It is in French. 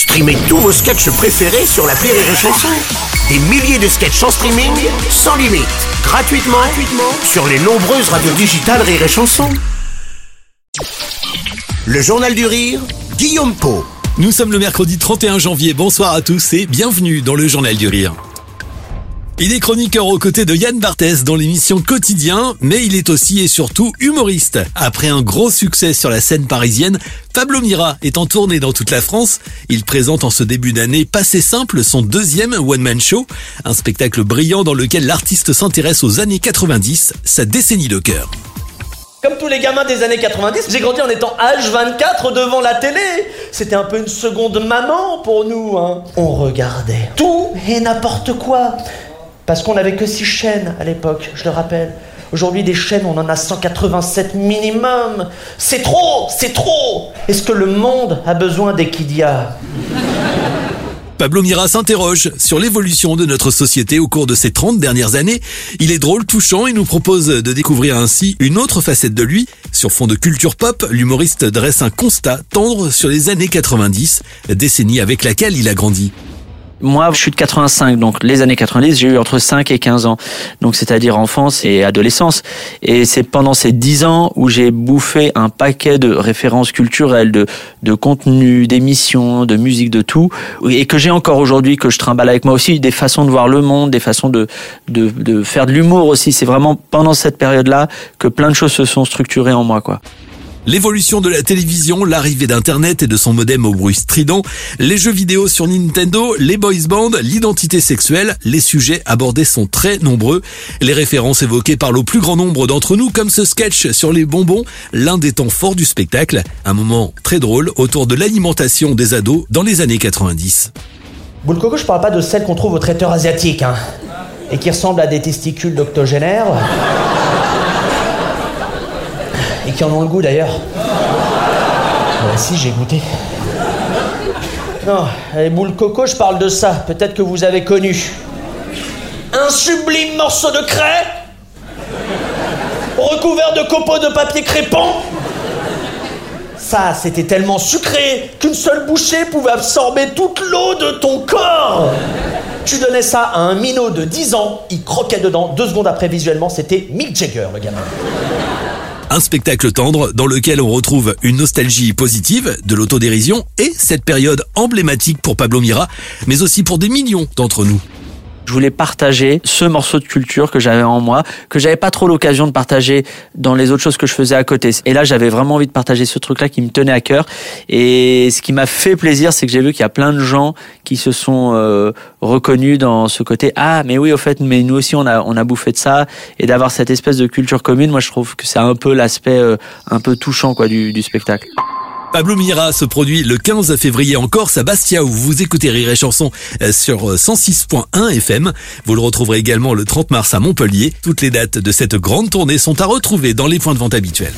Streamez tous vos sketchs préférés sur la Rire et Chanson. Des milliers de sketchs en streaming, sans limite, gratuitement, gratuitement sur les nombreuses radios digitales Rire et Chanson. Le Journal du Rire, Guillaume Po. Nous sommes le mercredi 31 janvier. Bonsoir à tous et bienvenue dans le Journal du Rire. Il est chroniqueur aux côtés de Yann Barthès dans l'émission Quotidien, mais il est aussi et surtout humoriste. Après un gros succès sur la scène parisienne, Pablo Mira est en tournée dans toute la France. Il présente en ce début d'année Passé Simple, son deuxième one-man show, un spectacle brillant dans lequel l'artiste s'intéresse aux années 90, sa décennie de cœur. Comme tous les gamins des années 90, j'ai grandi en étant H24 devant la télé. C'était un peu une seconde maman pour nous. Hein. On regardait tout et n'importe quoi. Parce qu'on n'avait que six chaînes à l'époque, je le rappelle. Aujourd'hui, des chaînes, on en a 187 minimum. C'est trop, c'est trop. Est-ce que le monde a besoin d'Equidia? Pablo Mira s'interroge sur l'évolution de notre société au cours de ces 30 dernières années. Il est drôle, touchant et nous propose de découvrir ainsi une autre facette de lui. Sur fond de culture pop, l'humoriste dresse un constat tendre sur les années 90, décennie avec laquelle il a grandi. Moi, je suis de 85, donc les années 90, j'ai eu entre 5 et 15 ans. Donc, c'est-à-dire enfance et adolescence. Et c'est pendant ces 10 ans où j'ai bouffé un paquet de références culturelles, de, de contenu, d'émissions, de musique, de tout. Et que j'ai encore aujourd'hui, que je trimballe avec moi aussi, des façons de voir le monde, des façons de, de, de faire de l'humour aussi. C'est vraiment pendant cette période-là que plein de choses se sont structurées en moi, quoi. L'évolution de la télévision, l'arrivée d'Internet et de son modem au bruit strident, les jeux vidéo sur Nintendo, les boys bands, l'identité sexuelle, les sujets abordés sont très nombreux. Les références évoquées par le plus grand nombre d'entre nous, comme ce sketch sur les bonbons, l'un des temps forts du spectacle, un moment très drôle autour de l'alimentation des ados dans les années 90. Boule coco, je parle pas de celle qu'on trouve au traiteur asiatique, hein, et qui ressemble à des testicules d'octogénaires qui en ont le goût d'ailleurs. Moi si, j'ai goûté. Non, les boules coco, je parle de ça. Peut-être que vous avez connu. Un sublime morceau de craie recouvert de copeaux de papier crépant. Ça, c'était tellement sucré qu'une seule bouchée pouvait absorber toute l'eau de ton corps. Tu donnais ça à un minot de 10 ans, il croquait dedans. Deux secondes après, visuellement, c'était Mick Jagger, le gamin. Un spectacle tendre dans lequel on retrouve une nostalgie positive, de l'autodérision et cette période emblématique pour Pablo Mira, mais aussi pour des millions d'entre nous. Je voulais partager ce morceau de culture que j'avais en moi, que j'avais pas trop l'occasion de partager dans les autres choses que je faisais à côté. Et là, j'avais vraiment envie de partager ce truc-là qui me tenait à cœur. Et ce qui m'a fait plaisir, c'est que j'ai vu qu'il y a plein de gens qui se sont euh, reconnus dans ce côté. Ah, mais oui, au fait, mais nous aussi, on a on a bouffé de ça. Et d'avoir cette espèce de culture commune, moi, je trouve que c'est un peu l'aspect euh, un peu touchant quoi du, du spectacle. Pablo Mira se produit le 15 février en Corse à Bastia où vous écoutez Rire et Chanson euh, sur 106.1 euh, FM. Vous le retrouverez également le 30 mars à Montpellier. Toutes les dates de cette grande tournée sont à retrouver dans les points de vente habituels.